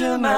Large amounts.